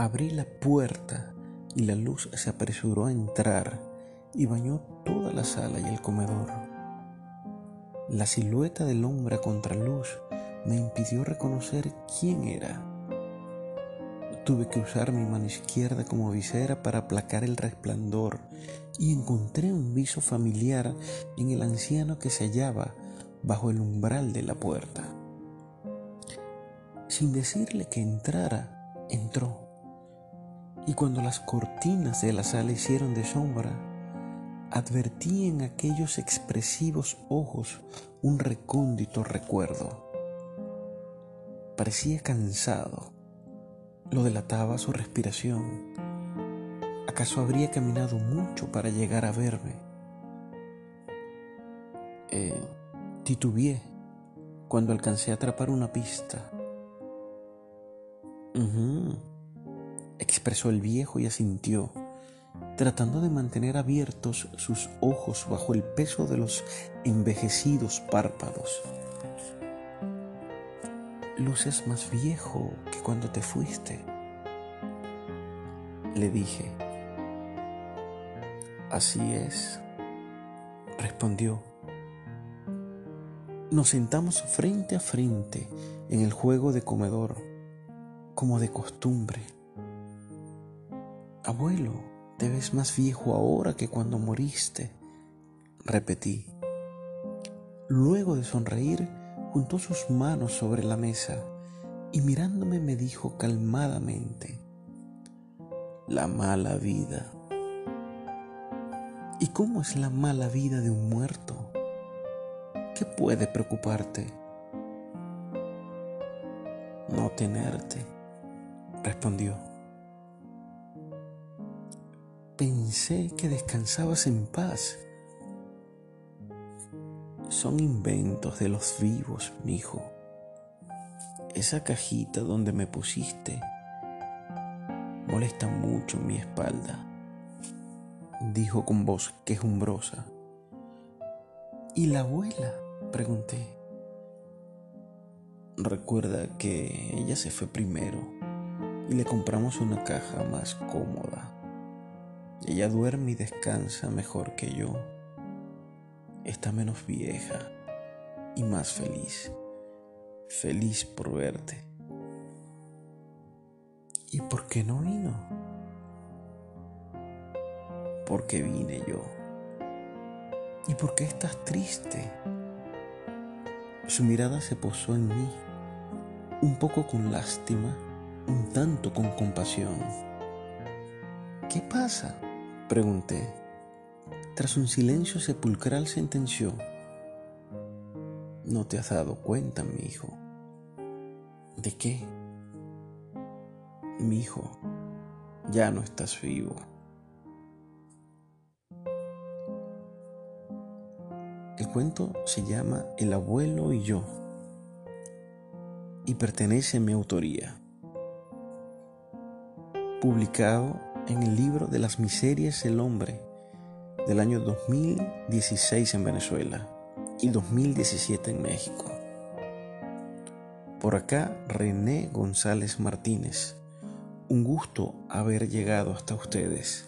Abrí la puerta y la luz se apresuró a entrar y bañó toda la sala y el comedor. La silueta del hombre a contraluz me impidió reconocer quién era. Tuve que usar mi mano izquierda como visera para aplacar el resplandor y encontré un viso familiar en el anciano que se hallaba bajo el umbral de la puerta. Sin decirle que entrara, entró. Y cuando las cortinas de la sala hicieron de sombra, advertí en aquellos expresivos ojos un recóndito recuerdo. Parecía cansado. Lo delataba su respiración. ¿Acaso habría caminado mucho para llegar a verme? Eh, titubeé cuando alcancé a atrapar una pista. Expresó el viejo y asintió, tratando de mantener abiertos sus ojos bajo el peso de los envejecidos párpados. Luces más viejo que cuando te fuiste, le dije. Así es, respondió. Nos sentamos frente a frente en el juego de comedor, como de costumbre. Abuelo, te ves más viejo ahora que cuando moriste, repetí. Luego de sonreír, juntó sus manos sobre la mesa y mirándome me dijo calmadamente, la mala vida. ¿Y cómo es la mala vida de un muerto? ¿Qué puede preocuparte? No tenerte, respondió. Pensé que descansabas en paz. Son inventos de los vivos, mi hijo. Esa cajita donde me pusiste molesta mucho mi espalda, dijo con voz quejumbrosa. ¿Y la abuela? pregunté. Recuerda que ella se fue primero y le compramos una caja más cómoda. Ella duerme y descansa mejor que yo. Está menos vieja y más feliz. Feliz por verte. ¿Y por qué no vino? Porque vine yo. ¿Y por qué estás triste? Su mirada se posó en mí, un poco con lástima, un tanto con compasión. ¿Qué pasa? Pregunté. Tras un silencio sepulcral sentenció. No te has dado cuenta, mi hijo. ¿De qué? Mi hijo, ya no estás vivo. El cuento se llama El abuelo y yo y pertenece a mi autoría. Publicado en el libro de las miserias del hombre del año 2016 en Venezuela y 2017 en México. Por acá René González Martínez. Un gusto haber llegado hasta ustedes.